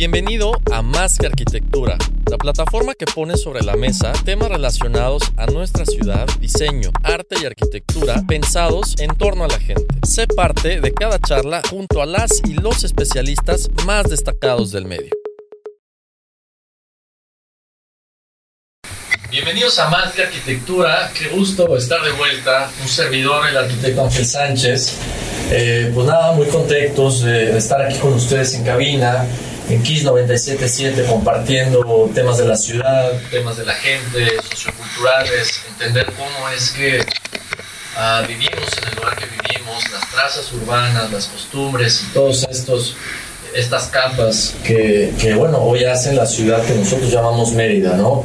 bienvenido a Más que Arquitectura, la plataforma que pone sobre la mesa temas relacionados a nuestra ciudad, diseño, arte y arquitectura pensados en torno a la gente. Sé parte de cada charla junto a las y los especialistas más destacados del medio. Bienvenidos a Más que Arquitectura, qué gusto estar de vuelta, un servidor, el arquitecto Ángel Sánchez. Eh, pues nada, muy contentos de estar aquí con ustedes en cabina, en Kiss 977, compartiendo temas de la ciudad, temas de la gente, socioculturales, entender cómo es que ah, vivimos en el lugar que vivimos, las trazas urbanas, las costumbres y todos estos estas capas que, que, bueno, hoy hacen la ciudad que nosotros llamamos Mérida, ¿no?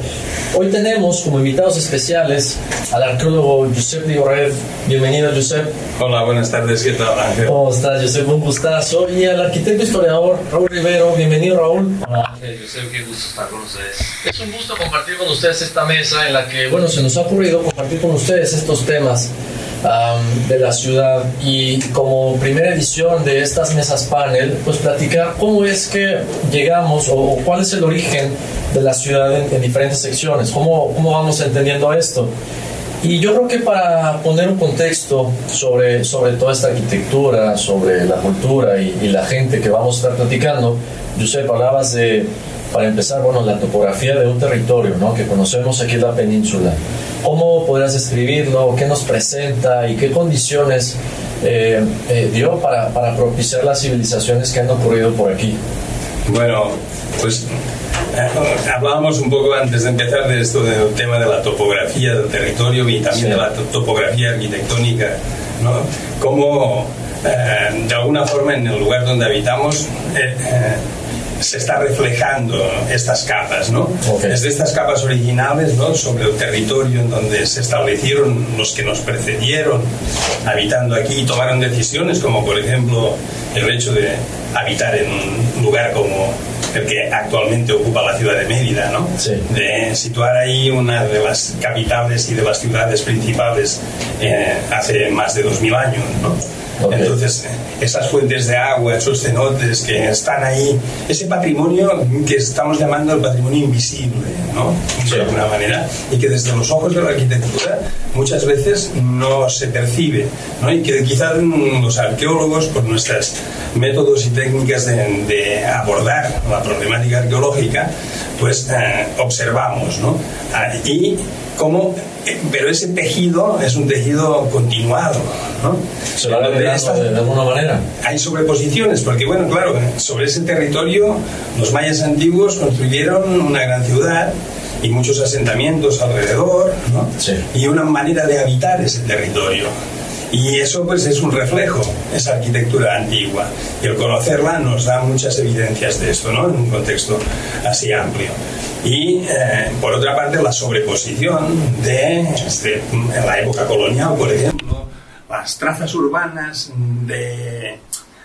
Hoy tenemos como invitados especiales al arqueólogo Josep Red. Bienvenido, Josep. Hola, buenas tardes, ¿qué tal, Ángel? ¿Cómo estás, Josep? Un gustazo. Y al arquitecto historiador Raúl Rivero. Bienvenido, Raúl. Hola, Ángel, Josep, qué gusto estar con ustedes. Es un gusto compartir con ustedes esta mesa en la que, bueno, se nos ha ocurrido compartir con ustedes estos temas um, de la ciudad y como primera edición de estas mesas panel, pues platicar cómo es que llegamos o, o cuál es el origen de la ciudad en, en, diferentes secciones, cómo, cómo vamos entendiendo esto. Y yo creo que para poner un contexto sobre, sobre toda esta arquitectura, sobre la cultura y, y la gente que vamos a estar platicando, Josep, hablabas de, para empezar, bueno, la topografía de un territorio, ¿no? Que conocemos aquí en la península. ¿Cómo podrías describirlo? ¿Qué nos presenta y qué condiciones eh, eh, dio para, para propiciar las civilizaciones que han ocurrido por aquí? Bueno, pues eh, hablábamos un poco antes de empezar de esto del tema de la topografía del territorio y también sí. de la topografía arquitectónica, ¿no? Cómo eh, de alguna forma en el lugar donde habitamos eh, se está reflejando estas capas, ¿no? Okay. Desde estas capas originales, ¿no? Sobre el territorio en donde se establecieron los que nos precedieron habitando aquí y tomaron decisiones, como por ejemplo el hecho de habitar en un lugar como el que actualmente ocupa la ciudad de Mérida, ¿no? Sí. De situar ahí una de las capitales y de las ciudades principales eh, hace más de 2000 años, ¿no? Okay. Entonces, esas fuentes de agua, esos cenotes que están ahí, ese patrimonio que estamos llamando el patrimonio invisible, ¿no? De alguna manera, y que desde los ojos de la arquitectura muchas veces no se percibe, ¿no? Y que quizás los arqueólogos, por nuestros métodos y técnicas de, de abordar la problemática arqueológica, pues eh, observamos, ¿no? Ah, y cómo pero ese tejido es un tejido continuado, ¿no? Se va de, de alguna manera. Hay sobreposiciones, porque bueno, claro, sobre ese territorio los mayas antiguos construyeron una gran ciudad y muchos asentamientos alrededor, ¿no? Sí. Y una manera de habitar ese territorio. Y eso pues es un reflejo, esa arquitectura antigua. Y el conocerla nos da muchas evidencias de esto, ¿no? En un contexto así amplio. Y eh, por otra parte la sobreposición de, este, en la época colonial, por ejemplo, las trazas urbanas de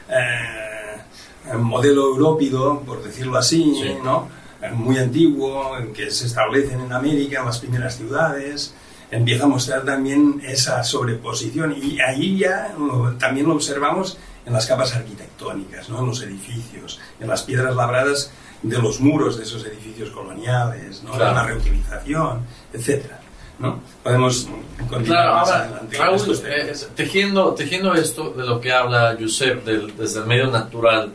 eh, modelo európido, por decirlo así, Sí. ¿no? muy antiguo, que se establecen en América las primeras ciudades, empieza a mostrar también esa sobreposición y ahí ya uh, también lo observamos en las capas arquitectónicas, ¿no? en los edificios, en las piedras labradas de los muros de esos edificios coloniales, ¿no? Claro. la reutilización, etcétera. ¿no? Podemos continuar Claro, más ahora, adelante Raúl, eh, tejiendo, tejiendo esto de lo que habla Josep del- desde el medio natural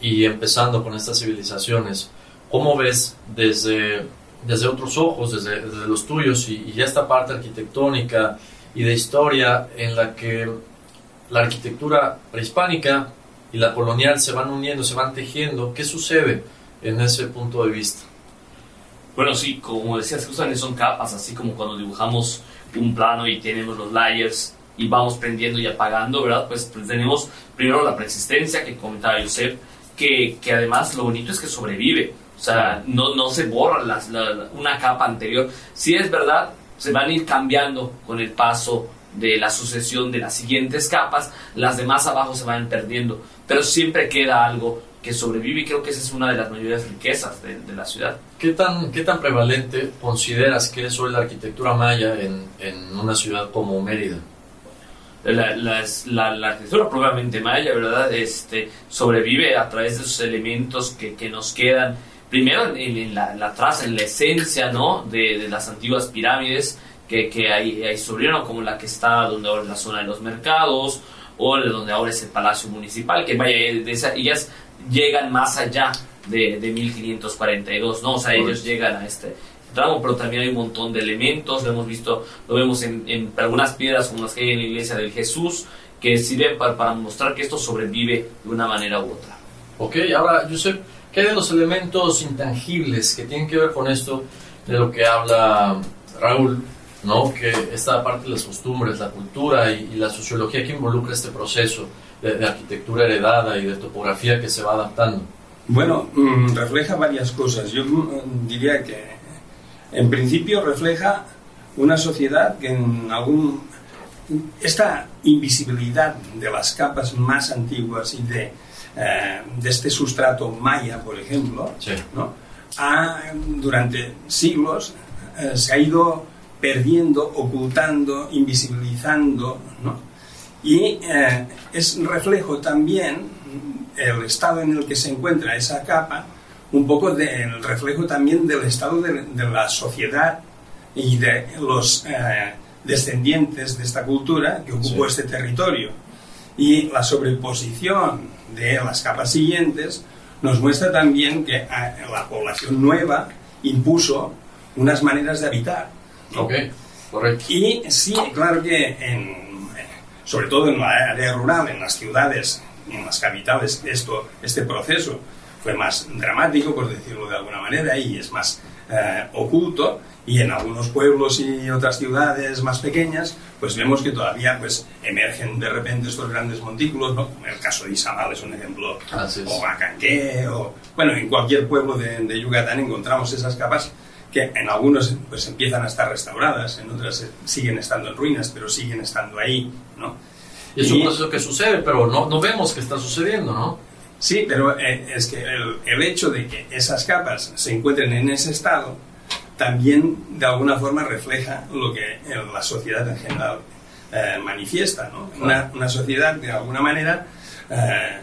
y empezando con estas civilizaciones, ¿cómo ves desde, desde otros ojos, desde, los tuyos y, y esta parte arquitectónica y de historia en la que la arquitectura prehispánica y la colonial se van uniendo, se van tejiendo? ¿Qué sucede en ese punto de vista? Bueno, sí, como decías, justamente son capas, así como cuando dibujamos un plano y tenemos los layers y vamos prendiendo y apagando, ¿verdad? Pues, pues tenemos primero la persistencia que comentaba Josep, que, que además lo bonito es que sobrevive, sea, no, no se borra las- la- la- una capa anterior. Sí es verdad se van a ir cambiando con el paso de la sucesión de las siguientes capas, las demás abajo se van perdiendo, pero siempre queda algo que sobrevive y creo que esa es una de las mayores riquezas de, la ciudad. ¿Qué tan, ¿Qué tan prevalente consideras que es hoy la arquitectura maya en, en una ciudad como Mérida? La, la, arquitectura probablemente maya, ¿verdad? Este, sobrevive a través de esos elementos que, que nos quedan, primero en, la, la, traza, en la esencia, ¿no? De, de las antiguas pirámides que, que ahí, ahí sobrevivieron, como la que está donde ahora es la zona de los mercados, o de donde ahora es el Palacio Municipal, que vaya, de esa, ellas llegan más allá de, de 1542, ¿no? O sea, ellos llegan a este tramo, pero también hay un montón de elementos, lo hemos visto, lo vemos en, en algunas piedras como las que hay en la iglesia del Jesús, que sirven para, para mostrar que esto sobrevive de una manera u otra. Ok, ahora, Josep, ¿qué de los elementos intangibles que tienen que ver con esto de lo que habla Raúl? ¿no? Que esta parte de las costumbres, la cultura y, y la sociología que involucra este proceso de, arquitectura heredada y de topografía que se va adaptando? Bueno, mm, refleja varias cosas. Yo mm, diría que en principio refleja una sociedad que en algún... Esta invisibilidad de las capas más antiguas y de, eh, de este sustrato maya, por ejemplo, ¿no? ha, durante siglos eh, se ha ido perdiendo, ocultando, invisibilizando, ¿no? Y eh, es reflejo también el estado en el que se encuentra esa capa, un poco del reflejo también del estado de, la sociedad y de los eh, descendientes de esta cultura que ocupó este territorio. Y la sobreposición de las capas siguientes nos muestra también que eh, la población nueva impuso unas maneras de habitar. Ok, correcto. Y sí, claro que en sobre todo en la área rural, en las ciudades, en las capitales, esto, este proceso fue más dramático, por decirlo de alguna manera, y es más eh, oculto, y en algunos pueblos y otras ciudades más pequeñas, pues vemos que todavía pues, emergen de repente estos grandes montículos, ¿no? el caso de Izamal es un ejemplo, o Acanqué, o bueno, en cualquier pueblo de, de Yucatán encontramos esas capas que en algunos pues empiezan a estar restauradas, en otras siguen estando en ruinas, pero siguen estando ahí, ¿no? Y es un proceso que sucede, pero no, no vemos que está sucediendo, ¿no? Sí, pero eh, es que el, el, hecho de que esas capas se encuentren en ese estado también de alguna forma refleja lo que la sociedad en general eh, manifiesta, ¿no? Una, una, sociedad de alguna manera eh,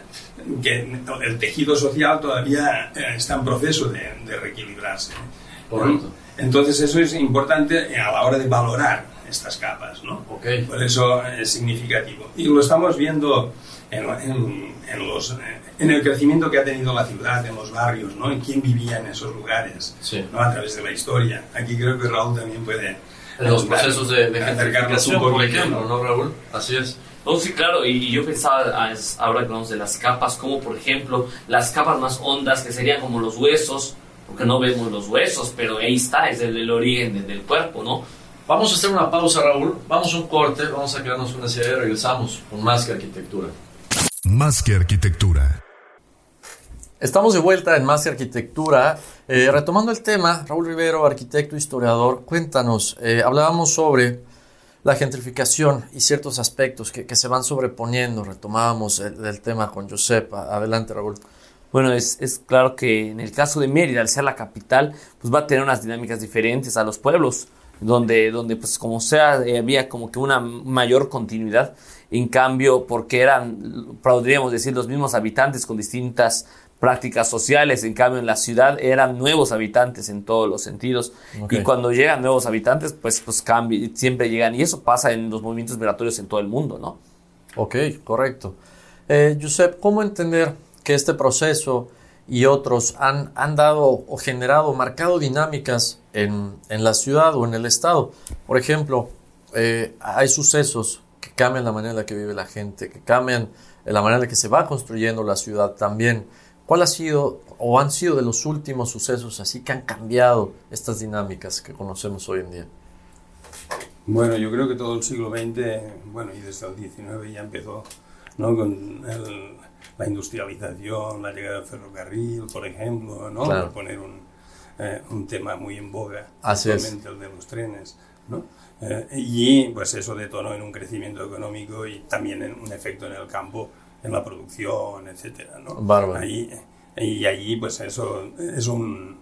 que el tejido social todavía está en proceso de, de reequilibrarse. Entonces eso es importante a la hora de valorar estas capas, ¿no? Por eso es significativo. Y lo estamos viendo en, en, los, en, el crecimiento que ha tenido la ciudad, en los barrios, ¿no? En quién vivía en esos lugares, ¿no? A través de la historia. Aquí creo que Raúl también puede... En los procesos de, de gentrificación, por ejemplo, ¿no, Raúl? Así es. No, sí, claro, y, yo pensaba, ah, ahora que hablamos de las capas, como por ejemplo las capas más hondas, que serían como los huesos, porque no vemos los huesos, pero ahí está, es el, origen del cuerpo, ¿no? Vamos a hacer una pausa, Raúl. Vamos a un corte, vamos a quedarnos una serie y regresamos con más que arquitectura. Más que arquitectura. Estamos de vuelta en Más Arquitectura. Eh, retomando el tema, Raúl Rivero, arquitecto, historiador, cuéntanos, eh, hablábamos sobre la gentrificación y ciertos aspectos que, que se van sobreponiendo. Retomábamos el, el, tema con Josep. Adelante, Raúl. Bueno, es, es, claro que en el caso de Mérida, al ser la capital, pues va a tener unas dinámicas diferentes a los pueblos, donde, donde pues como sea, eh, había como que una mayor continuidad. En cambio, porque eran, podríamos decir, los mismos habitantes con distintas prácticas sociales, en cambio en la ciudad eran nuevos habitantes en todos los sentidos. Okay. Y cuando llegan nuevos habitantes, pues, pues cambia, siempre llegan. Y eso pasa en los movimientos migratorios en todo el mundo, ¿no? Ok, correcto. Eh, Josep, ¿cómo entender que este proceso y otros han, han dado o generado, marcado dinámicas en, en, la ciudad o en el estado. Por ejemplo, eh, hay sucesos que cambian la manera en la que vive la gente, que cambian la manera en la que se va construyendo la ciudad también. ¿Cuál ha sido o han sido de los últimos sucesos así que han cambiado estas dinámicas que conocemos hoy en día? Bueno, yo creo que todo el siglo XX, bueno, y desde el XIX ya empezó ¿no? con el, la industrialización, la llegada del ferrocarril, por ejemplo, ¿no? Claro. Por poner un, eh, un, tema muy en boga, Así es. el de los trenes. ¿no? Eh, y pues eso detonó en un crecimiento económico y también en un efecto en el campo, en la producción, etcétera, ¿no? Bárbaro. Ahí, y allí pues eso es un,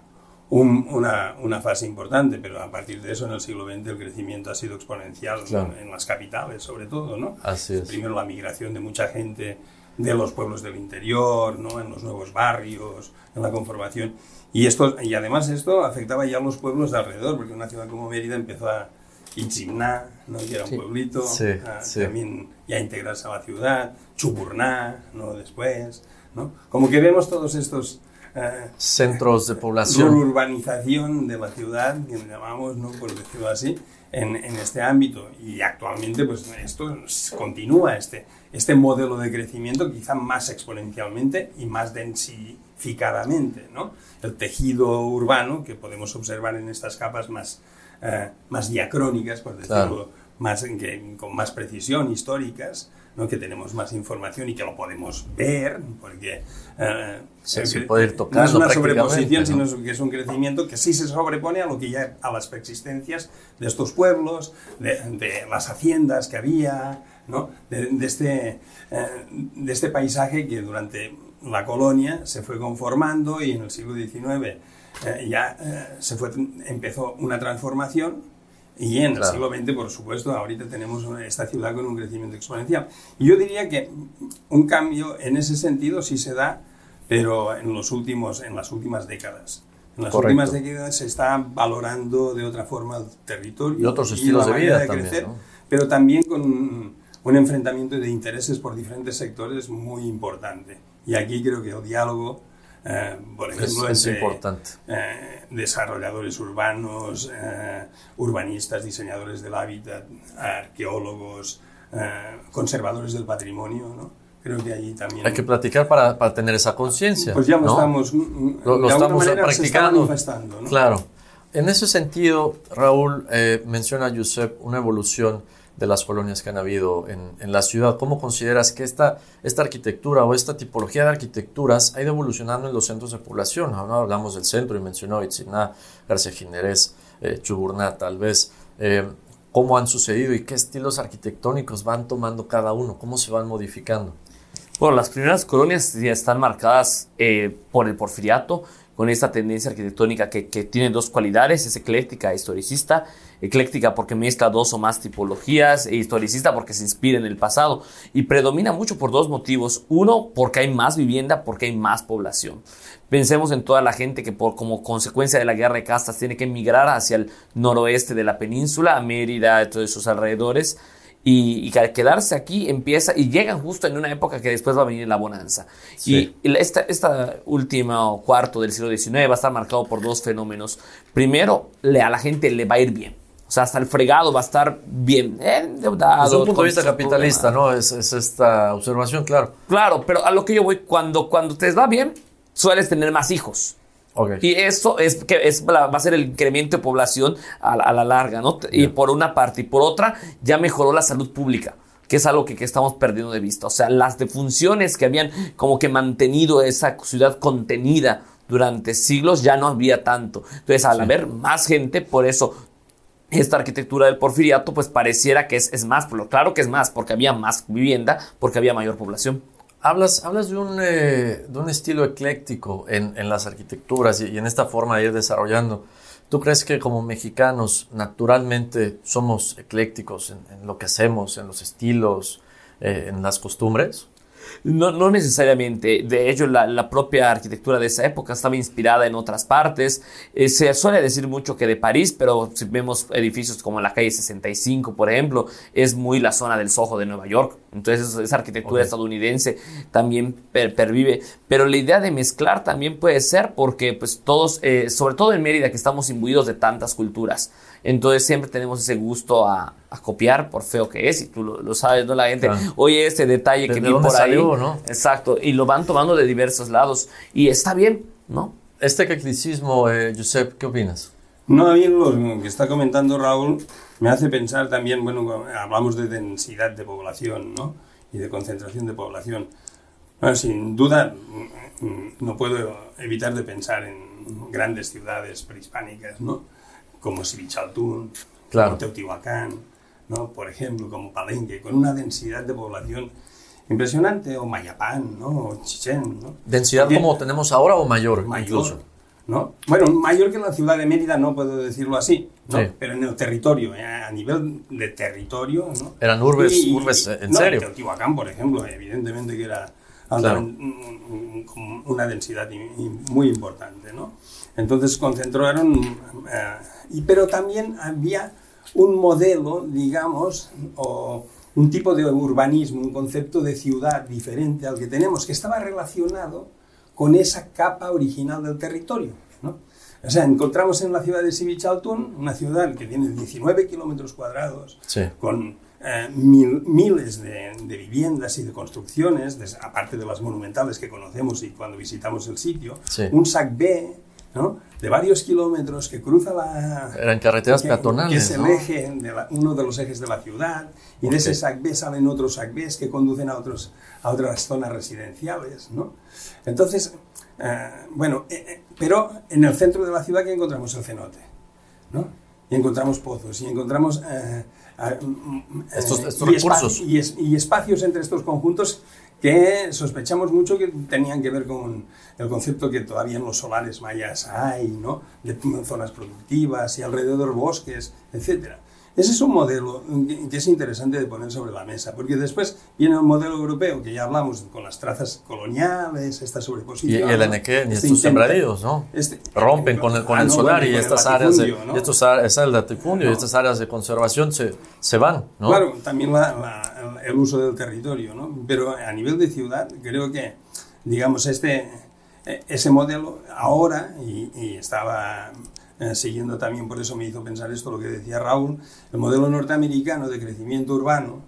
un- una, una fase importante, pero a partir de eso en el siglo XX el crecimiento ha sido exponencial Claro. en las capitales sobre todo, ¿no? Así es. Primero la migración de mucha gente de los pueblos del interior, ¿no? en los nuevos barrios, en la conformación. Y, esto, y además esto afectaba ya a los pueblos de alrededor, porque una ciudad como Mérida empezó a Itzimná, ¿no? que era un pueblito, Sí, a sí. también ya integrarse a la ciudad, Chuburná, ¿no? después. ¿no? Como que vemos todos estos... eh, Centros de población. urbanización de la ciudad, que le llamamos, ¿no? por decirlo así, en, en este ámbito. Y actualmente, pues esto continúa, este, este modelo de crecimiento, quizá más exponencialmente y más densificadamente. ¿no? El tejido urbano que podemos observar en estas capas más, eh, más diacrónicas, por decirlo, Claro. más, que, con más precisión, históricas, ¿no? que tenemos más información y que lo podemos ver, porque eh, Sí, se puede ir no es tocando una sobreposición, ¿no? sino que es un crecimiento que sí se sobrepone a lo que ya a las preexistencias de estos pueblos, de, de las haciendas que había, ¿no? de, de este, eh, de este paisaje que durante la colonia se fue conformando y en el siglo XIX eh, ya eh, se fue, empezó una transformación y en el Claro. siglo XX, por supuesto, ahorita tenemos esta ciudad con un crecimiento exponencial. Y yo diría que un cambio en ese sentido sí se da, pero en, los últimos, en las últimas décadas. En las Correcto. últimas décadas se está valorando de otra forma el territorio Y otros la estilos de manera vida también, ¿no? pero también con un, un enfrentamiento de intereses por diferentes sectores muy importante. Y aquí creo que el diálogo, eh, por Es, ejemplo, es entre, importante. eh, desarrolladores urbanos, eh, urbanistas, diseñadores del hábitat, arqueólogos, eh, conservadores del patrimonio, ¿no? Creo que allí también... Hay que platicar para, para tener esa conciencia. pues ya lo ¿no? estamos... mm, Lo, lo de estamos manera se está practicando. ¿no? Claro. En ese sentido, Raúl, eh, menciona Josep una evolución de las colonias que han habido en, en la ciudad. ¿Cómo consideras que esta, esta arquitectura o esta tipología de arquitecturas ha ido evolucionando en los centros de población? Ahora hablamos del centro y mencionó Itziná, García Jiménez, eh, Chuburná, tal vez. Eh, ¿Cómo han sucedido y qué estilos arquitectónicos van tomando cada uno? ¿Cómo se van modificando? Bueno, las primeras colonias ya están marcadas eh, por el porfiriato, con esta tendencia arquitectónica que, que tiene dos cualidades, es ecléctica e historicista. Ecléctica porque mezcla dos o más tipologías, e historicista porque se inspira en el pasado. Y predomina mucho por dos motivos. Uno, porque hay más vivienda, porque hay más población. Pensemos en toda la gente que por, como consecuencia de la guerra de castas tiene que emigrar hacia el noroeste de la península, a Mérida, a todos sus alrededores y, y al quedarse aquí empieza y llegan justo en una época que después va a venir la bonanza. Sí. Y esta, esta última cuarto del siglo XIX va a estar marcado por dos fenómenos. Primero, le, a la gente le va a ir bien. O sea, hasta el fregado va a estar bien endeudado. Desde un punto de vista capitalista. ¿no? Es, es esta observación, claro. Claro, pero a lo que yo voy, cuando, cuando te va bien, sueles tener más hijos. Y eso es que es, va a ser el incremento de población a, la- a la larga, ¿no? Y por una parte. Y por otra, ya mejoró la salud pública, que es algo que, que estamos perdiendo de vista. O sea, las defunciones que habían como que mantenido esa ciudad contenida durante siglos ya no había tanto. Entonces, al haber más gente, por eso esta arquitectura del porfiriato, pues pareciera que es, es más, pero claro que es más, porque había más vivienda, porque había mayor población. Hablas, hablas de, un, eh, de un estilo ecléctico en, en las arquitecturas y, en esta forma de ir desarrollando. ¿Tú crees que como mexicanos naturalmente somos eclécticos en, en lo que hacemos, en los estilos, eh, en las costumbres? No, no necesariamente. De hecho, la, la propia arquitectura de esa época estaba inspirada en otras partes. Eh, se suele decir mucho que de París, pero si vemos edificios como la calle 65, por ejemplo, es muy la zona del Soho de Nueva York. Entonces, esa arquitectura estadounidense también per- pervive. Pero la idea de mezclar también puede ser porque, pues, todos, eh, sobre todo en Mérida, que estamos imbuidos de tantas culturas. Entonces, siempre tenemos ese gusto a, a copiar, por feo que es, y tú lo, lo sabes, ¿no? La gente, Claro. oye, este detalle ¿De- que vi por ahí. salió, no? Exacto, y lo van tomando de diversos lados. Y está bien, ¿no? Este eclecticismo, eh, Josep, ¿qué opinas? No, a mí lo que está comentando Raúl me hace pensar también, bueno, hablamos de densidad de población, ¿no? Y de concentración de población. Bueno, sin duda, mm, mm, no puedo evitar de pensar en grandes ciudades prehispánicas, ¿no? Como Claro. como Teotihuacán, ¿no? por ejemplo, como Palenque, con una densidad de población impresionante, o Mayapán, ¿no? o Chichén. ¿no? ¿Densidad como tenemos ahora o mayor, mayor, incluso? ¿no? Bueno, mayor que la ciudad de Mérida, no puedo decirlo así, ¿no? Sí. pero en el territorio, eh, a nivel de territorio, ¿no? Eran urbes- urbes, eh, en serio. Teotihuacán, por ejemplo, evidentemente que era Claro. un- una densidad muy importante, ¿no? Entonces concentraron, eh, y, pero también había un modelo, digamos, o un tipo de urbanismo, un concepto de ciudad diferente al que tenemos, que estaba relacionado con esa capa original del territorio. ¿no? O sea, encontramos en la ciudad de Sivichaltún, una ciudad que tiene 19 kilómetros cuadrados, Sí. con eh, mil- miles de, de viviendas y de construcciones, des- aparte de las monumentales que conocemos y cuando visitamos el sitio, Sí. un SAC B ¿no? de varios kilómetros que cruza la... Eran carreteras que- peatonales, Que es el ¿no? eje, de la- uno de los ejes de la ciudad, y de ese. SAC B salen otros SAC Bs que conducen a, otros, a otras zonas residenciales. ¿no? Entonces, eh, bueno, eh, pero en el centro de la ciudad que encontramos el cenote, ¿no? Y encontramos pozos, y encontramos... eh, Estos- eh, estos y recursos. y, es- y espacios entre estos conjuntos que sospechamos mucho que tenían que ver con el concepto que todavía en los solares mayas hay, ¿no? De zonas productivas y alrededor bosques, etcétera. Ese es un modelo que- es interesante de poner sobre la mesa, porque después viene el modelo europeo, que ya hablamos con las trazas coloniales, esta sobreposición. y el. Enequén y Este estos intenta- sembradíos, ¿no? este- Rompen con el, con Ah, el no, solar y con el estas áreas de, ¿no? y estos, esa del latifundio y estas áreas de conservación se, se van, ¿no? Claro, también la- la- el uso del territorio, ¿no? Pero a nivel de ciudad, creo que, digamos, este, eh, ese modelo ahora, y, y estaba eh, siguiendo también, por eso me hizo pensar esto, lo que decía Raúl, el modelo norteamericano de crecimiento urbano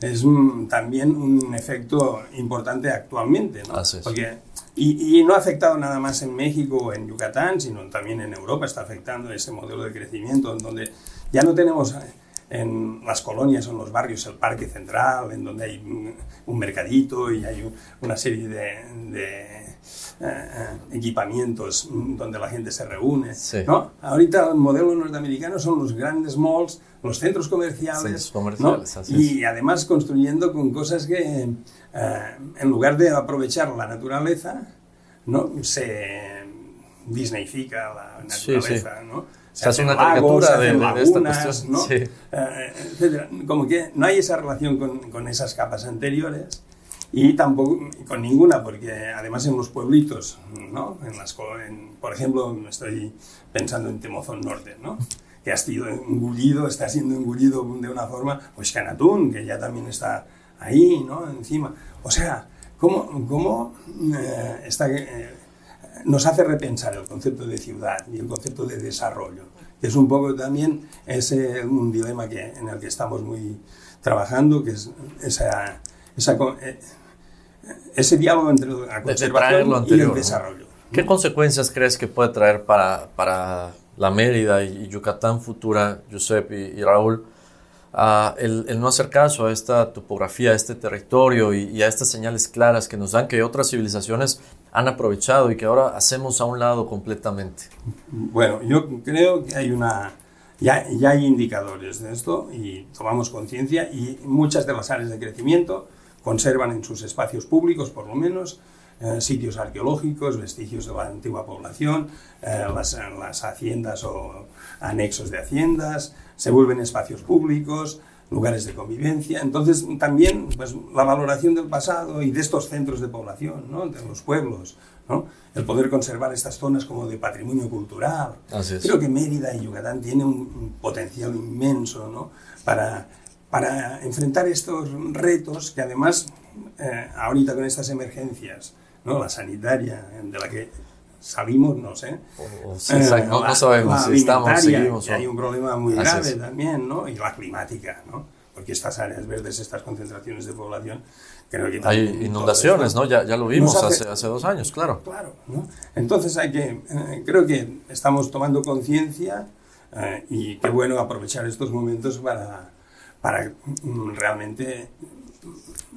es mm, también un efecto importante actualmente, ¿no? Así es. Porque, y, y no ha afectado nada más en México o en Yucatán, sino también en Europa está afectando ese modelo de crecimiento, en donde ya no tenemos eh, en las colonias o en los barrios el parque central, en donde hay un, mercadito y hay un- una serie de, de, eh, equipamientos donde la gente se reúne. Sí. ¿no? Ahorita el modelo norteamericano son los grandes malls, los centros comerciales, y además construyendo con cosas que eh, en lugar de aprovechar la naturaleza, ¿no? se disneyfica la naturaleza, sí. ¿no? Se hace una caricatura se de- hacen de- esta lagunas, cuestión, ¿no? sí. Eh, etcétera. Como que no hay esa relación con, con esas capas anteriores y tampoco con ninguna, porque además en los pueblitos, ¿no? En las, en- por ejemplo, estoy pensando en Temozón Norte, ¿no? que ha sido engullido, está siendo engullido de una forma, pues Canatún, que ya también está ahí, ¿no? Encima. O sea, ¿cómo, cómo eh, está, eh, nos hace repensar el concepto de ciudad y el concepto de desarrollo? Que es un poco también ese, un dilema que, en el que estamos muy trabajando, que es esa, esa co- eh, ese diálogo entre la conservación lo y el desarrollo. ¿Qué consecuencias crees que puede traer para, para la Mérida y, Yucatán futura, Josep y, y Raúl, el, el no hacer caso a esta topografía, a este territorio y, y a estas señales claras que nos dan que otras civilizaciones han aprovechado y que ahora hacemos a un lado completamente? Bueno, yo creo que hay una... Ya, ya hay indicadores de esto y tomamos conciencia y muchas de las áreas de crecimiento conservan en sus espacios públicos, por lo menos, eh, sitios arqueológicos, vestigios de la antigua población, eh, las, las haciendas o anexos de haciendas, se vuelven espacios públicos, lugares de convivencia. Entonces, también pues, la valoración del pasado y de estos centros de población, ¿no? de los pueblos, ¿no? el poder conservar estas zonas como de patrimonio cultural. Creo que Mérida y Yucatán tienen un, un potencial inmenso ¿no? para, para enfrentar estos retos que además, eh, ahorita con estas emergencias, ¿no? la sanitaria de la que salimos, no sé. O- o sí, exacto, no, sabemos si estamos, seguimos. hay un problema muy grave es. también, ¿no? Y la climática, ¿no? Porque estas áreas verdes, estas concentraciones de población, creo que Hay inundaciones, ¿no? Ya, ya lo vimos hace, hace dos años, claro. Claro, ¿no? Entonces hay que, eh, creo que estamos tomando conciencia eh, y qué bueno aprovechar estos momentos para, para mm, realmente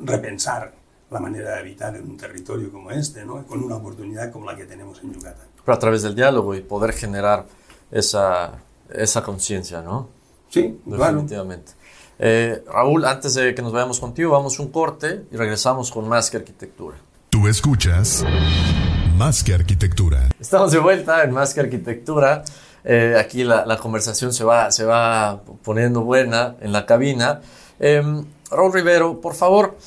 repensar la manera de habitar en un territorio como este, ¿no? Con una oportunidad como la que tenemos en Yucatán. Pero a través del diálogo y poder generar esa, esa conciencia, ¿no? Sí, definitivamente. Eh, Raúl, antes de que nos vayamos contigo, vamos un corte y regresamos con más que arquitectura. Tú escuchas Más que Arquitectura. Estamos de vuelta en Más que Arquitectura. Eh, aquí la, conversación se va, se va poniendo buena en la cabina. Em, Raúl Rivero, por favor,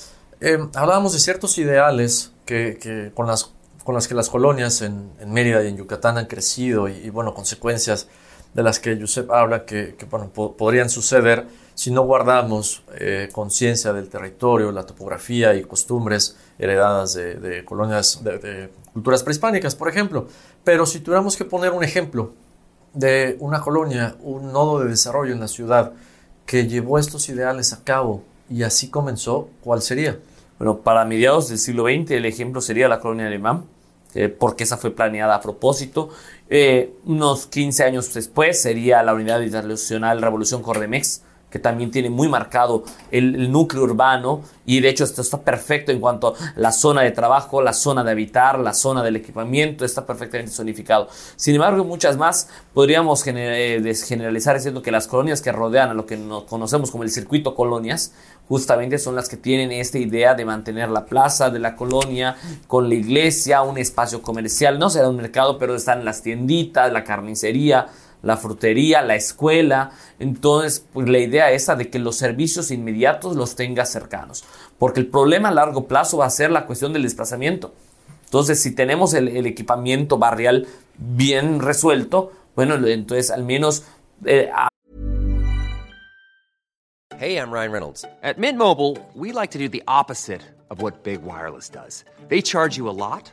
em, hablábamos de ciertos ideales que, con, las, con las que las colonias en, Mérida y en Yucatán han crecido y, bueno, consecuencias de las que Josep habla que, bueno, podrían suceder si no guardamos eh, conciencia del territorio, la topografía y costumbres heredadas de, colonias, de, culturas prehispánicas, por ejemplo. Pero si tuviéramos que poner un ejemplo de una colonia, un nodo de desarrollo en la ciudad que llevó estos ideales a cabo y así comenzó, ¿cuál sería? Bueno, para mediados del siglo XX el ejemplo sería la colonia alemán, eh, porque esa fue planeada a propósito. Eh, unos 15 años después sería la Unidad Internacional Revolución Cordemex, que también tiene muy marcado el, núcleo urbano y de hecho esto está perfecto en cuanto a la zona de trabajo, la zona de habitar, la zona del equipamiento, está perfectamente zonificado. Sin embargo, muchas más podríamos eh, generalizar diciendo que las colonias que rodean a lo que conocemos como el circuito colonias, justamente son las que tienen esta idea de mantener la plaza de la colonia con la iglesia, un espacio comercial, no será un mercado, pero están las tienditas, la carnicería, la frutería, la escuela. Entonces, pues la idea esa de que los servicios inmediatos los tenga cercanos. Porque el problema a largo plazo va a ser la cuestión del desplazamiento. Entonces, si tenemos el, equipamiento barrial bien resuelto, bueno, entonces al menos... Eh, hey, I'm Ryan Reynolds. At Mint Mobile, we like to do the opposite of what Big Wireless does. They charge you a lot.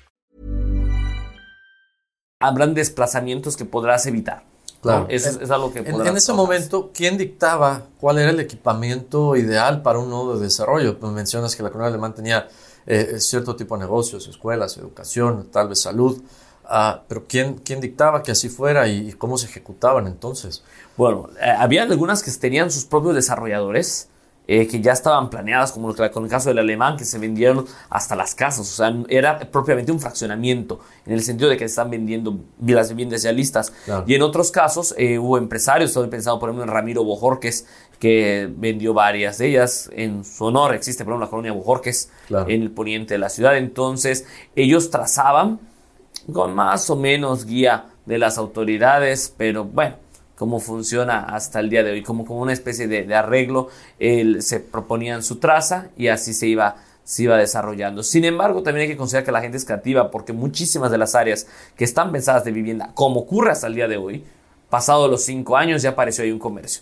Habrán desplazamientos que podrás evitar. Claro. Es, algo que en, en ese momento, ¿quién dictaba cuál era el equipamiento ideal para un nodo de desarrollo? Pues mencionas que la colonia alemán tenía eh, cierto tipo de negocios, escuelas, educación, tal vez salud. Ah, pero ¿quién, ¿quién dictaba que así fuera y, cómo se ejecutaban entonces? Bueno, eh, había algunas que tenían sus propios desarrolladores eh, que ya estaban planeadas, como con el caso del alemán, que se vendieron hasta las casas. O sea, era propiamente un fraccionamiento, en el sentido de que se están vendiendo las viviendas ya listas. Y en otros casos eh, hubo empresarios, estoy pensando por ejemplo en Ramiro Bojorques, que vendió varias de ellas. En su honor existe, por ejemplo, la colonia Bojorques en el poniente de la ciudad. Entonces, ellos trazaban con más o menos guía de las autoridades, pero bueno cómo funciona hasta el día de hoy, como, como una especie de, arreglo, él, se proponían su traza y así se iba, se iba desarrollando. Sin embargo, también hay que considerar que la gente es creativa porque muchísimas de las áreas que están pensadas de vivienda, como ocurre hasta el día de hoy, pasado los cinco años ya apareció ahí un comercio.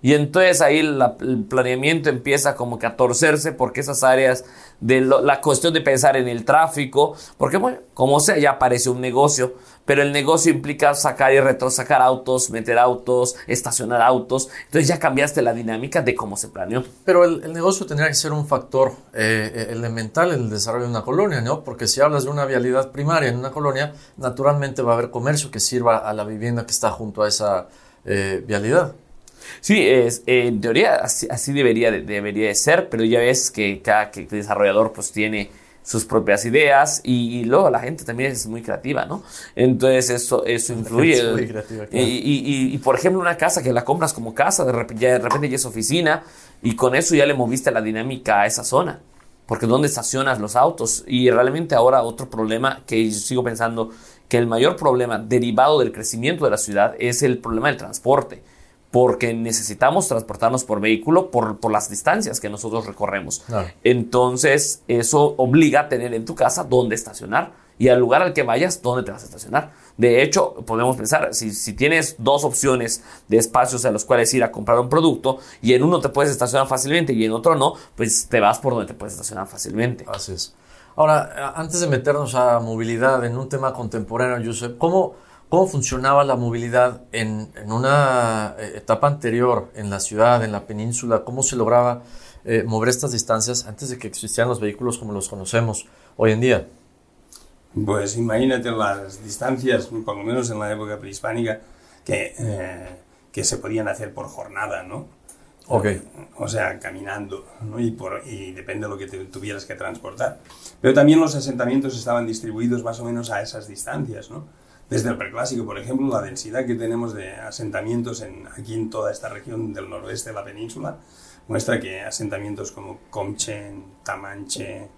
Y entonces ahí el planeamiento empieza como que a torcerse porque esas áreas de la cuestión de pensar en el tráfico, porque bueno, como sea, ya aparece un negocio, pero el negocio implica sacar y retrosacar autos, meter autos, estacionar autos, entonces ya cambiaste la dinámica de cómo se planeó. Pero el, negocio tendría que ser un factor eh, elemental en el desarrollo de una colonia, ¿no? Porque si hablas de una vialidad primaria en una colonia, naturalmente va a haber comercio que sirva a la vivienda que está junto a esa eh, vialidad. Sí, es, en teoría así, debería, de, debería de ser, pero ya ves que cada desarrollador pues tiene sus propias ideas y, luego la gente también es muy creativa, ¿no? Entonces eso, eso influye. y, y, por ejemplo una casa que la compras como casa, de repente, ya, de repente ya es oficina y con eso ya le moviste la dinámica a esa zona. Porque ¿dónde estacionas los autos? Y realmente ahora otro problema que yo sigo pensando que el mayor problema derivado del crecimiento de la ciudad es el problema del transporte porque necesitamos transportarnos por vehículo por, por las distancias que nosotros recorremos. Claro. Entonces, eso obliga a tener en tu casa dónde estacionar y al lugar al que vayas, dónde te vas a estacionar. De hecho, podemos pensar, si, si tienes dos opciones de espacios a los cuales ir a comprar un producto y en uno te puedes estacionar fácilmente y en otro no, pues te vas por donde te puedes estacionar fácilmente. Así es. Ahora, antes de meternos a movilidad en un tema contemporáneo, Josep, ¿cómo, cómo funcionaba la movilidad en, en una eh, etapa anterior en la ciudad, en la península? ¿Cómo se lograba eh, mover estas distancias antes de que existieran los vehículos como los conocemos hoy en día? Pues imagínate las distancias, por lo menos en la época prehispánica, que, eh, que se podían hacer por jornada, ¿no? Ok. O sea, caminando, ¿no? Y, por, y depende de lo que te tuvieras que transportar. Pero también los asentamientos estaban distribuidos más o menos a esas distancias, ¿no? Desde el preclásico, por ejemplo, la densidad que tenemos de asentamientos en, aquí en toda esta región del noroeste de la península muestra que asentamientos como Comchen, Tamanche,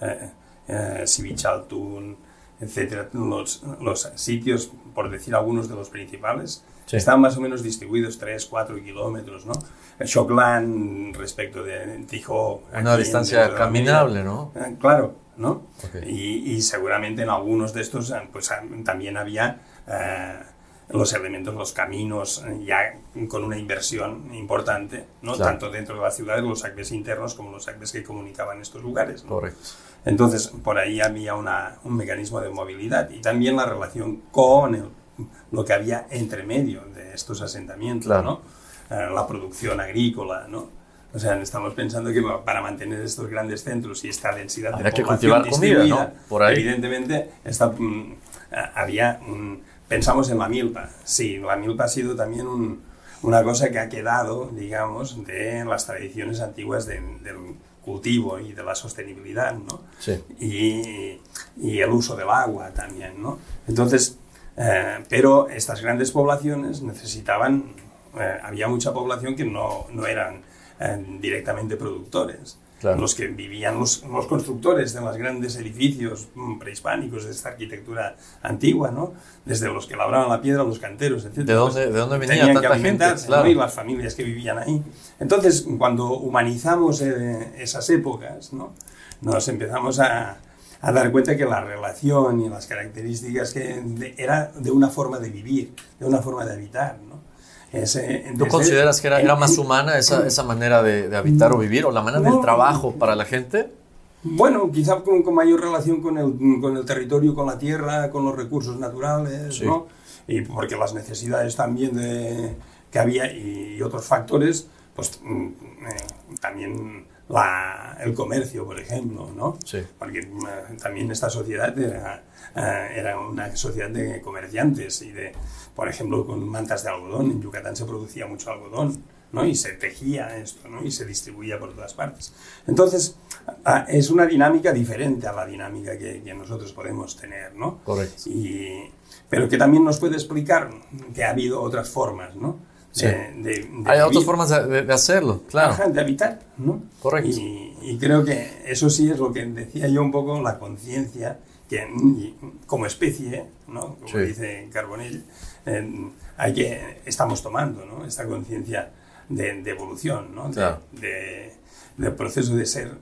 eh, eh, Sivichaltún, etcétera, los, los, sitios, por decir algunos de los principales, sí. están más o menos distribuidos 3, 4 kilómetros, ¿no? Choclán respecto de Tijó. Una distancia caminable, ¿no? Eh, claro, ¿no? Okay. Y, y, seguramente en algunos de estos pues, también había eh, los elementos, los caminos, ya con una inversión importante, ¿no? Claro. Tanto dentro de la ciudad, los acres internos como los acres que comunicaban estos lugares. ¿no? Correcto. Entonces, por ahí había una, un mecanismo de movilidad y también la relación con el, lo que había entre medio de estos asentamientos, Claro. ¿no? Eh, la producción agrícola, ¿no? O sea, estamos pensando que para mantener estos grandes centros y esta densidad de que población comida, distribuida, ¿no? Por ahí. evidentemente, esta, mm, había un- pensamos en la milpa. Sí, la milpa ha sido también un- una cosa que ha quedado, digamos, de las tradiciones antiguas de- del cultivo y de la sostenibilidad, ¿no? Sí. y, y el uso del agua también, ¿no? Entonces, eh, pero estas grandes poblaciones necesitaban, eh, había mucha población que no, no eran eh, directamente productores. Claro. Los que vivían los, los constructores de los grandes edificios prehispánicos de esta arquitectura antigua, ¿no? Desde los que labraban la piedra, los canteros, etc. ¿De dónde- de dónde venía tenían que tanta gente? Y las familias que vivían ahí. Entonces, cuando humanizamos eh, esas épocas, ¿no? nos empezamos a, a dar cuenta que la relación y las características que de- era de una forma de vivir, de una forma de habitar. ¿no? ¿Tú consideras que era, era más humana esa, esa manera de, de habitar o vivir o la manera del trabajo para la gente? Bueno, quizá con, con mayor relación con el, con el territorio, con la tierra, con los recursos naturales, Sí. ¿no? Y porque las necesidades también de, que había y otros factores, pues mm, eh, también la, el comercio, por ejemplo, ¿no? Sí. Porque eh, también esta sociedad era, eh, era una sociedad de comerciantes y de, por ejemplo, con mantas de algodón. En Yucatán se producía mucho algodón, ¿no? Y se tejía esto, ¿no? Y se distribuía por todas partes. Entonces, ah, es una dinámica diferente a la dinámica que, que nosotros podemos tener, ¿no? Correcto. Y, pero que también nos puede explicar que ha habido otras formas, ¿no? Sí. De- de- de Hay otras formas de, hacerlo, claro. Ajá, de habitar, ¿no? Correcto. Y, y creo que eso sí es lo que decía yo un poco, la conciencia que como especie, ¿no? Como Sí. dice Carbonell, eh, hay que, estamos tomando, ¿no? Esta conciencia de, evolución, ¿no? De, Claro. de- del proceso de ser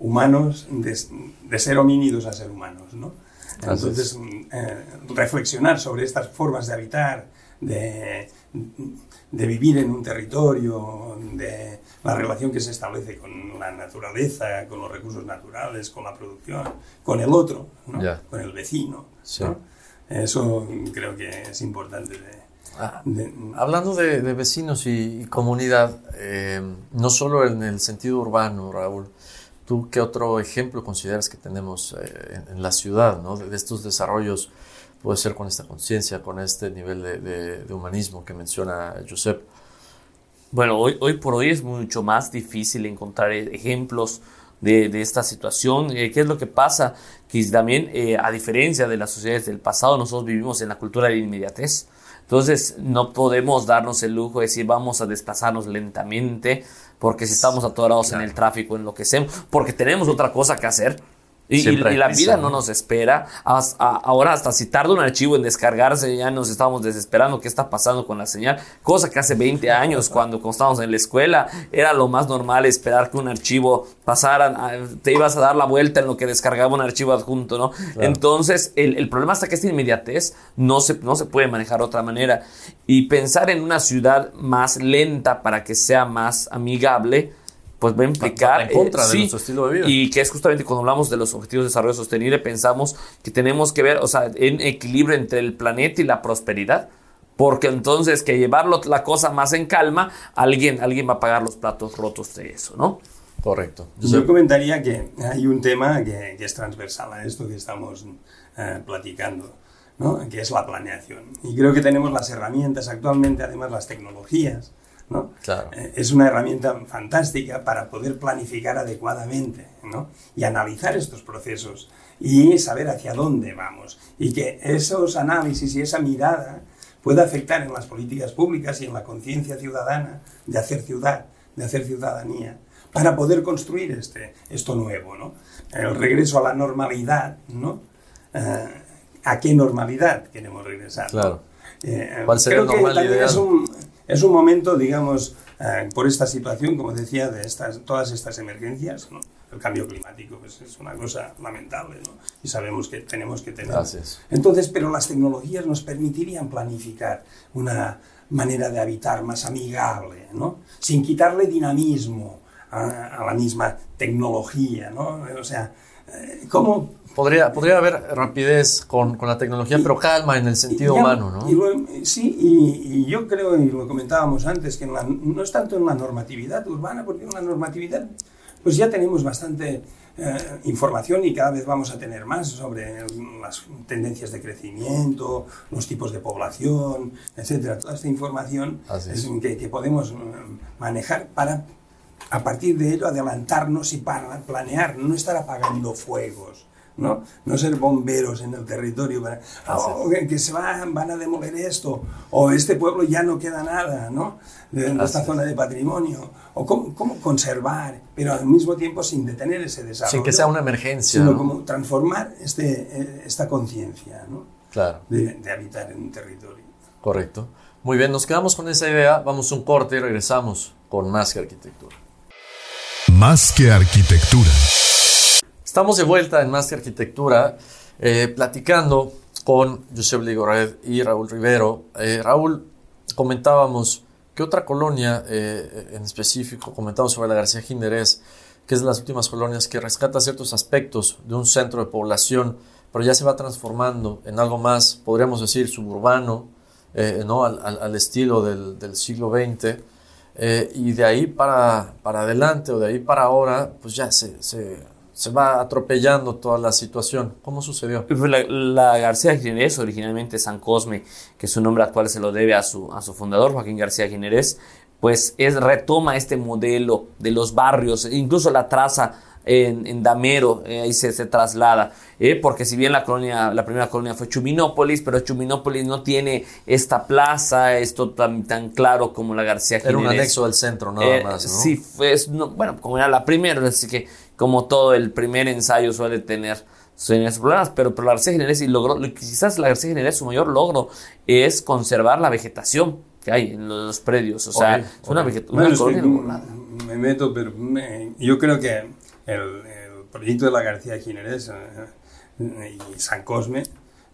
humanos, de, de ser homínidos a ser humanos, ¿no? Entonces, eh, reflexionar sobre estas formas de habitar, de, de vivir en un territorio, de la relación que se establece con la naturaleza, con los recursos naturales, con la producción, con el otro, con el vecino. Sí. ¿no? Eso creo que es importante de, Ah, de- Hablando de, de vecinos y, y comunidad, eh, no solo en el sentido urbano, Raúl, ¿tú qué otro ejemplo consideras que tenemos eh, en, en la ciudad, ¿no? de estos desarrollos? Puede ser con esta conciencia, con este nivel de, de- de humanismo que menciona Josep. Bueno, hoy, hoy por hoy es mucho más difícil encontrar e- ejemplos de, de esta situación. Eh, ¿Qué es lo que pasa? Que también, eh, a diferencia de las sociedades del pasado, nosotros vivimos en la cultura de la inmediatez. Entonces, no podemos darnos el lujo de decir vamos a desplazarnos lentamente, porque si estamos atorados en el tráfico, enloquecemos, porque tenemos otra cosa que hacer. Y, la vida ¿no? no nos espera. Ahora, hasta si tarda un archivo en descargarse, ya nos estamos desesperando qué está pasando con la señal. Cosa que hace 20 años, cuando, cuando estábamos en la escuela, era lo más normal esperar que un archivo pasara. Te ibas a dar la vuelta en lo que descargaba un archivo adjunto, ¿no? Entonces, el, el problema está que esta inmediatez no se, no se puede manejar de otra manera. Y pensar en una ciudad más lenta para que sea más amigable, pues va a implicar. en contra de sí, nuestro estilo de vida. Y que es justamente cuando hablamos de los objetivos de desarrollo sostenible, pensamos que tenemos que ver, o sea, en equilibrio entre el planeta y la prosperidad. Porque entonces que llevarlo la cosa más en calma, alguien, alguien va a pagar los platos rotos de eso, ¿no? Correcto. Yo comentaría que hay un tema que, que es transversal a esto que estamos eh, platicando, ¿no? que es la planeación. Y creo que tenemos las herramientas actualmente, además las tecnologías, ¿no? Claro. Eh, es una herramienta fantástica para poder planificar adecuadamente ¿no? y analizar estos procesos y saber hacia dónde vamos. Y que esos análisis y esa mirada pueda afectar en las políticas públicas y en la conciencia ciudadana de hacer ciudad, de hacer ciudadanía, para poder construir este, esto nuevo. ¿no? El regreso a la normalidad, ¿no? Eh, ¿A qué normalidad queremos regresar? Claro. Eh, ¿Cuál sería creo que normal también ideal? es un, es un momento, digamos, eh, por esta situación, como decía, de estas, todas estas emergencias, ¿no? el cambio climático pues, es una cosa lamentable ¿no? y sabemos que tenemos que tener. Gracias. Entonces, pero las tecnologías nos permitirían planificar una manera de habitar más amigable, ¿no? sin quitarle dinamismo a, a la misma tecnología. ¿no? O sea, eh, ¿cómo Podría, podría haber rapidez con, con la tecnología, pero calma en el sentido ya- humano, ¿no? y lo- sí, y, y yo creo, y lo comentábamos antes, que la- no es tanto en la normatividad urbana, porque en la normatividad pues ya tenemos bastante eh, información y cada vez vamos a tener más sobre las tendencias de crecimiento, los tipos de población, etcétera. Toda esta información es es. que, que podemos eh, manejar para a partir de ello adelantarnos y para planear, no estar apagando fuegos. ¿No? no ser bomberos en el territorio para, "Oh, que, que se van, van a demoler esto o este pueblo ya no queda nada ¿no? de, de esta zona de patrimonio o cómo, cómo conservar pero al mismo tiempo sin detener ese desarrollo Sin que sea una emergencia, sino ¿no? como transformar este, eh, esta conciencia ¿no? Claro, de, de habitar en un territorio correcto. Muy bien, nos quedamos con esa idea. Vamos a un corte y regresamos con más que arquitectura. Más que arquitectura. Estamos de vuelta en Más que Arquitectura, eh, platicando con Josep Ligored y Raúl Rivero. Eh, Raúl, comentábamos que otra colonia, eh, en específico, comentamos sobre la García Ginderés, que es de las últimas colonias que rescata ciertos aspectos de un centro de población, pero ya se va transformando en algo más, podríamos decir, suburbano, eh, ¿no? al, estilo del, siglo XX. Y de ahí para, para adelante o de ahí para ahora, pues ya se, se va atropellando toda la situación. ¿Cómo sucedió? Pues La, la García Ginerés, originalmente San Cosme, que su nombre actual se lo debe a su, a su fundador, Joaquín García Ginerés, pues es, retoma este modelo de los barrios, incluso la traza en, en Damero, eh, ahí se, se traslada, eh, porque si bien la colonia, la primera colonia fue Chuminópolis, pero Chuminópolis no tiene esta plaza, esto tan, tan claro como la García Era un anexo del centro, nada Eh, más, ¿no? Sí, fue, es- no, bueno, como era la primera, así que como todo el primer ensayo suele tener sus problemas, pero, pero la García Generés y logró, quizás la García Generés su mayor logro es conservar la vegetación que hay en los predios, o sea, Ok, es una, ok. vegeta- Bueno, una que colonia nublada. me meto, pero me- yo creo que el, el proyecto de la García Ginerés eh, y San Cosme,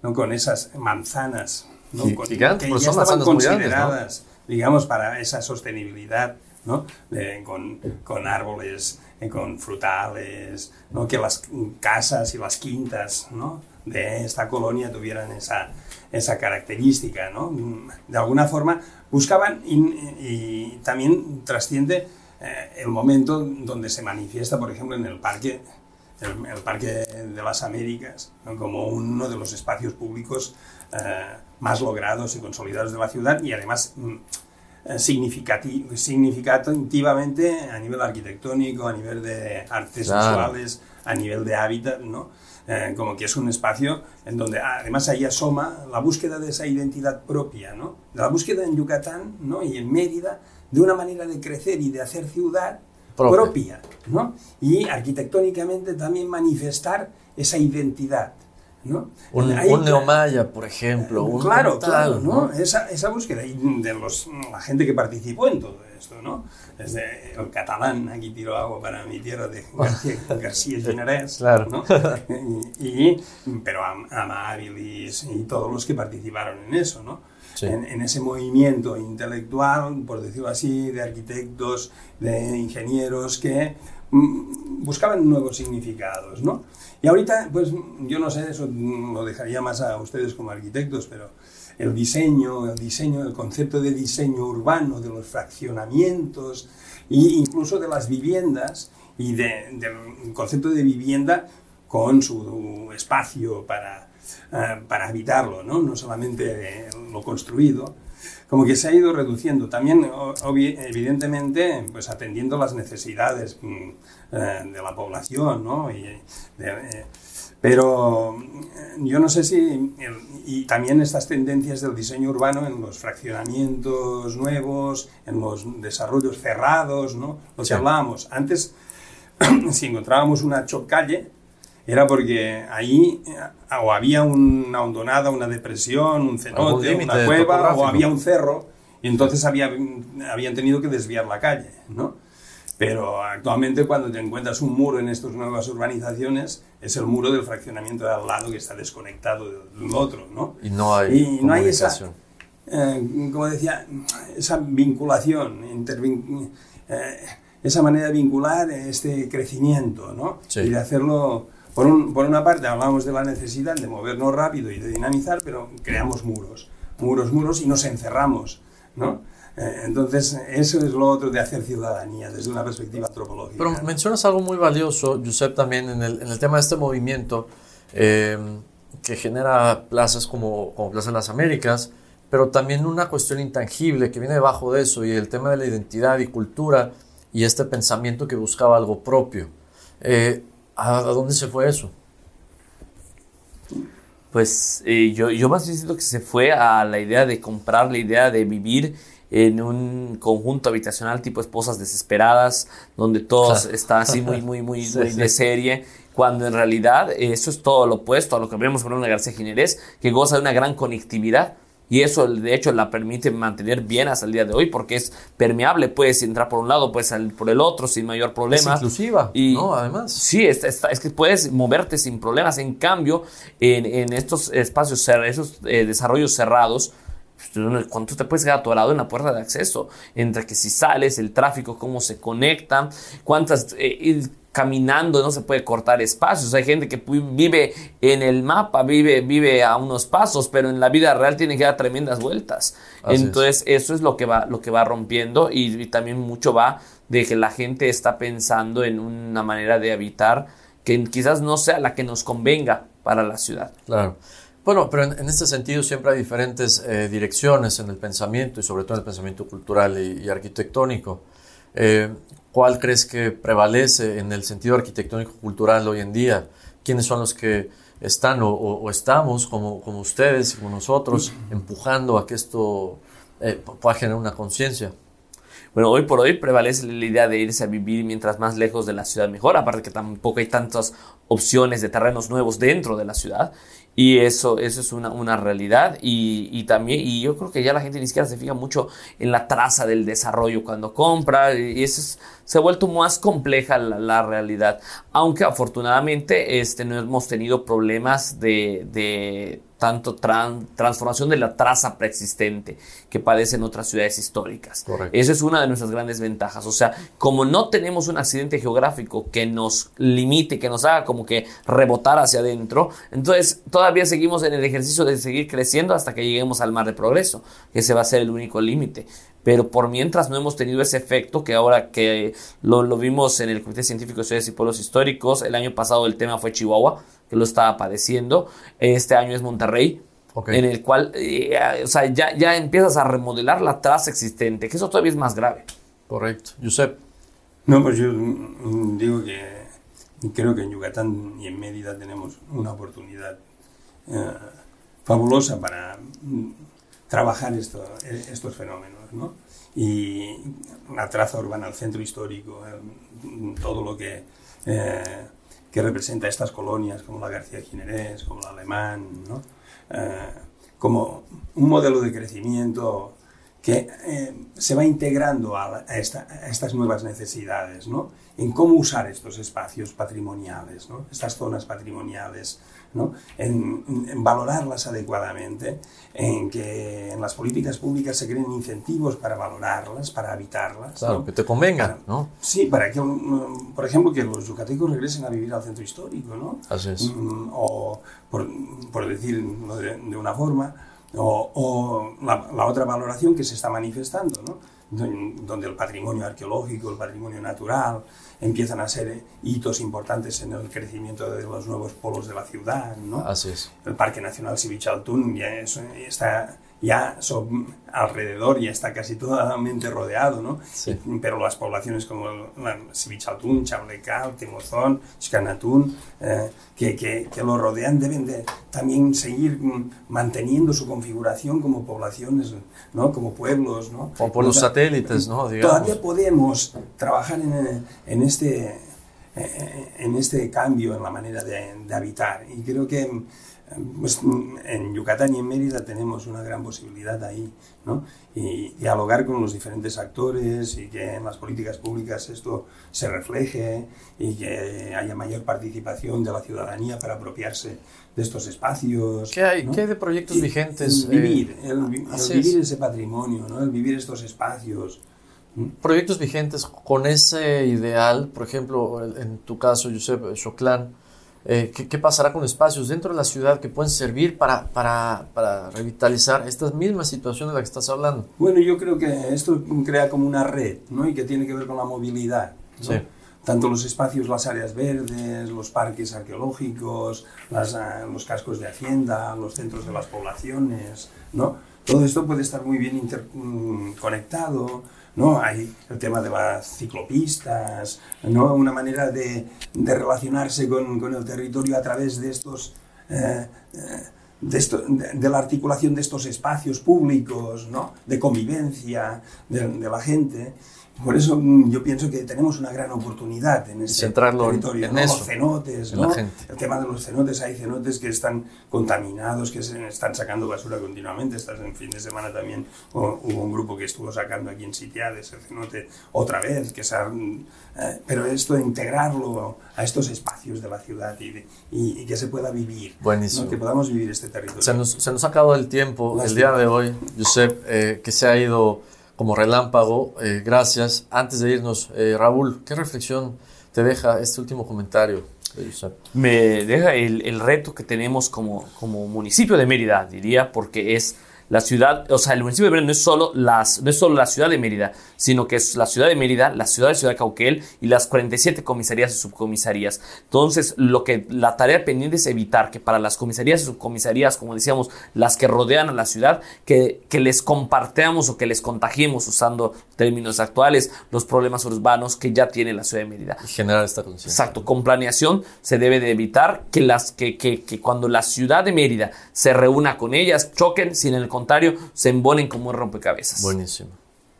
¿no? con esas manzanas, ¿no? Gi- Con- gigantes, que ya son estaban muy grandes, ¿no? consideradas, digamos, para esa sostenibilidad, ¿no? De- con, con árboles, eh, con frutales, ¿no? que las casas y las quintas ¿no? de esta colonia tuvieran esa, esa característica. ¿no? De alguna forma buscaban y, también trasciende eh, el momento donde se manifiesta, por ejemplo, en el parque, el, Parque de las Américas, como uno de los espacios públicos eh, más logrados y consolidados de la ciudad y además mm, eh, significativamente a nivel arquitectónico, a nivel de artes Claro. visuales, a nivel de hábitat, ¿no? Eh, como que es un espacio en donde además ahí asoma la búsqueda de esa identidad propia, ¿no? La búsqueda en Yucatán ¿no? y en Mérida de una manera de crecer y de hacer ciudad propia, Propia. ¿no? Y arquitectónicamente también manifestar esa identidad. ¿No? Un, Ahí, un neomaya, por ejemplo. Un claro, claro, ¿no? Esa, esa búsqueda y de los, la gente que participó en todo esto, ¿no? Desde el catalán, aquí tiro agua para mi tierra, de García, García Claro. ¿no? Y, y- pero Am- Amabilis y todos los que participaron en eso, ¿no? Sí. En, en ese movimiento intelectual, por decirlo así, de arquitectos, de ingenieros que buscaban nuevos significados, ¿no? Y ahorita, pues yo no sé, eso lo dejaría más a ustedes como arquitectos, pero el diseño, el diseño, el concepto de diseño urbano, de los fraccionamientos e incluso de las viviendas y de- del concepto de vivienda con su espacio para, eh, para habitarlo, ¿no? no solamente eh, lo construido, como que se ha ido reduciendo. También, evidentemente, pues atendiendo las necesidades mm, eh, de la población, ¿no? Y, de- eh, pero eh, yo no sé si, y también estas tendencias del diseño urbano en los fraccionamientos nuevos, en los desarrollos cerrados, ¿no? Lo que Sí. hablábamos. Antes, si encontrábamos una chocalle, era porque ahí eh, o había una hondonada, una depresión, un cenote, una cueva, o había un cerro, y entonces había, habían tenido que desviar la calle, ¿no? Pero actualmente cuando te encuentras un muro en estas nuevas urbanizaciones, es el muro del fraccionamiento de al lado que está desconectado del otro, ¿no? Y no hay Y no hay esa, eh, como decía, esa vinculación, eh, esa manera de vincular este crecimiento, ¿no? Sí. Y de hacerlo, por, un- por una parte hablamos de la necesidad de movernos rápido y de dinamizar, pero creamos muros, muros, muros y nos encerramos, ¿no? Eh, entonces, eso es lo otro de hacer ciudadanía desde una perspectiva antropológica. Pero mencionas algo muy valioso, Josep, también en el, en el tema de este movimiento eh, que genera plazas como, como Plaza de las Américas, pero también una cuestión intangible que viene debajo de eso y el tema de la identidad y cultura y este pensamiento que buscaba algo propio. Eh, ¿a, dónde se fue eso? Pues eh, yo, yo más bien siento que se fue a la idea de comprar, la idea de vivir en un conjunto habitacional tipo esposas desesperadas, donde todo Claro. está así muy, muy, muy, Sí, muy sí. de serie, cuando en realidad eso es todo lo opuesto a lo que vemos con una García Jiménez, que goza de una gran conectividad. Y eso, de hecho, la permite mantener bien hasta el día de hoy porque es permeable. Puedes entrar por un lado, puedes salir por el otro sin mayor problema. Es inclusiva, Y, ¿no? Además. Sí, es, es- es que puedes moverte sin problemas. En cambio, en, en estos espacios, esos eh, desarrollos cerrados, pues, ¿cuánto te puedes quedar atorado en la puerta de acceso? Entre que si sales, el tráfico, cómo se conectan, cuántas... eh, caminando no se puede cortar espacios. Hay gente que vive en el mapa, vive, vive a unos pasos, pero en la vida real tiene que dar tremendas vueltas. Así es. Entonces, eso es lo que va, lo que va rompiendo y, y también mucho va de que la gente está pensando en una manera de habitar que quizás no sea la que nos convenga para la ciudad. Claro. Bueno, pero en, en este sentido siempre hay diferentes eh, direcciones en el pensamiento y sobre todo en el pensamiento cultural y, y arquitectónico. Eh, ¿Cuál crees que prevalece en el sentido arquitectónico-cultural hoy en día? ¿Quiénes son los que están o, estamos, como, como ustedes como nosotros, empujando a que esto eh, pueda generar una conciencia? Bueno, hoy por hoy prevalece la idea de irse a vivir mientras más lejos de la ciudad mejor, aparte que tampoco hay tantas opciones de terrenos nuevos dentro de la ciudad. Y eso, eso es una, una realidad. Y, y también, y yo creo que ya la gente ni siquiera se fija mucho en la traza del desarrollo cuando compra. Y eso es- se ha vuelto más compleja la, la realidad. Aunque afortunadamente este, no hemos tenido problemas de, de tanto tran- transformación de la traza preexistente que padecen otras ciudades históricas. Correcto. Esa es una de nuestras grandes ventajas. O sea, como no tenemos un accidente geográfico que nos limite, que nos haga como que rebotar hacia adentro, entonces todavía seguimos en el ejercicio de seguir creciendo hasta que lleguemos al mar de progreso, que ese va a ser el único límite. Pero por mientras no hemos tenido ese efecto que ahora que lo, lo vimos en el Comité Científico de Ciudades y Pueblos Históricos, el año pasado el tema fue Chihuahua, que lo estaba padeciendo, este año es Monterrey, en el cual eh, o sea, ya, ya empiezas a remodelar la traza existente, que eso todavía es más grave. Correcto. Josep, No, pues yo digo que creo que en Yucatán y en Mérida tenemos una oportunidad eh, fabulosa para mm, trabajar esto, estos fenómenos. ¿No? Y la traza urbana, el centro histórico, todo lo que, eh, que representa estas colonias, como la García Ginerés, como la Alemán, ¿no? Eh, como un modelo de crecimiento que eh, se va integrando a, a, esta, a, estas nuevas necesidades, ¿no? en cómo usar estos espacios patrimoniales, ¿no? estas zonas patrimoniales, ¿no? en, en, valorarlas adecuadamente, en que en las políticas públicas se creen incentivos para valorarlas, para habitarlas. Claro, ¿no? que te convengan, ¿no? Sí, para que, por ejemplo, que los yucatecos regresen a vivir al centro histórico, ¿no? Así es. Mm, o, por, por decirlo de, de una forma, o, o la, la otra valoración que se está manifestando, ¿no? Don- donde el patrimonio arqueológico, el patrimonio natural, empiezan a ser hitos importantes en el crecimiento de los nuevos polos de la ciudad, ¿no? Así es. El Parque Nacional Sivichaltún ya es- está ya son- alrededor ya está casi totalmente rodeado, ¿no? Sí. Pero las poblaciones como la Sivichaltún, Chablecal, Temozón, Xcanatún, eh, que, que, que lo rodean deben de también seguir manteniendo su configuración como poblaciones, ¿no? Como pueblos, ¿no? Como por los O sea, satélites, ¿no? Digamos. Todavía podemos trabajar en, en este, en este cambio en la manera de, de habitar. Y creo que pues, en Yucatán y en Mérida tenemos una gran posibilidad ahí, ¿no? Y dialogar con los diferentes actores y que en las políticas públicas esto se refleje y que haya mayor participación de la ciudadanía para apropiarse de estos espacios. ¿Qué hay, ¿no? ¿qué hay de proyectos Y- vigentes? el vivir, eh, el, el vivir es. ese patrimonio, ¿no? el vivir estos espacios. proyectos vigentes con ese ideal, por ejemplo, en tu caso, Josep Choclán, eh, ¿qué, qué pasará con espacios dentro de la ciudad que pueden servir para, para, para revitalizar estas mismas situaciones de las que estás hablando? Bueno, yo creo que esto crea como una red, ¿no? Y que tiene que ver con la movilidad, ¿no? Sí. Tanto los espacios, las áreas verdes, los parques arqueológicos, las, ah, los cascos de hacienda, los centros de las poblaciones, ¿no? Todo esto puede estar muy bien inter- mm, ¿no? Hay el tema de las ciclopistas, ¿no? Una manera de, de relacionarse con, con el territorio a través de estos... eh, eh, de, de- la articulación de estos espacios públicos, ¿no? de convivencia de la gente. Por eso mm, yo pienso que tenemos una gran oportunidad en este Centrarlo en- territorio. en ¿no? eso, Los cenotes, en ¿no? la gente. el tema de los cenotes, hay cenotes que están contaminados, que se están sacando basura continuamente. Estás en fin de semana también hubo un grupo que estuvo sacando aquí en Sitiades el cenote otra vez, que se han- eh, pero esto de integrarlo a estos espacios de la ciudad y, de- y- y que se pueda vivir. ¿no? que podamos vivir este territorio. Se nos, se nos ha acabado el tiempo el día de hoy, Josep, eh, que se ha ido como relámpago. eh, gracias. Antes de irnos, eh, Raúl, ¿qué reflexión te deja este último comentario me deja el, el reto que tenemos como, como municipio de Mérida, diría, porque es la ciudad, o sea, el municipio de Mérida no es solo, las, no es solo la ciudad de Mérida, sino que es la ciudad de Mérida, la ciudad de Ciudad Cauquel y las 47 comisarías y subcomisarías. Entonces, lo que la tarea pendiente es evitar que para las comisarías y subcomisarías, como decíamos, las que rodean a la ciudad, que, que les compartamos o que les contagiemos, usando términos actuales, los problemas urbanos que ya tiene la ciudad de Mérida. Generar esta conciencia. Exacto, con planeación se debe de evitar que, las, que, que, que cuando la ciudad de Mérida se reúna con ellas, choquen, sino en el contrario, se embonen como un rompecabezas. Buenísimo.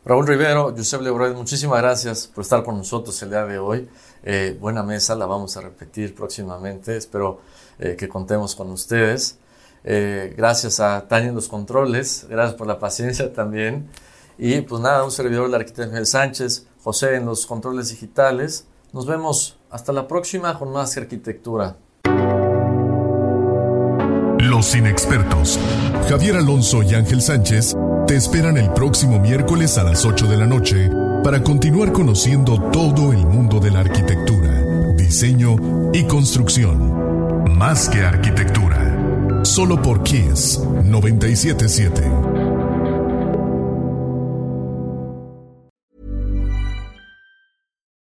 Raúl Rivero, Josep Lebroy, muchísimas gracias por estar con nosotros el día de hoy. Eh, buena mesa, la vamos a repetir próximamente. Espero eh, que contemos con ustedes. Eh, gracias a Tania en los controles, gracias por la paciencia también. Y pues nada, un servidor, el arquitecto Miguel Sánchez, José en los controles digitales. Nos vemos hasta la próxima con más arquitectura. Los inexpertos, Javier Alonso y Ángel Sánchez, te esperan el próximo miércoles a las 8 de la noche para continuar conociendo todo el mundo de la arquitectura, diseño y construcción. Más que arquitectura. Solo por Kiss 977.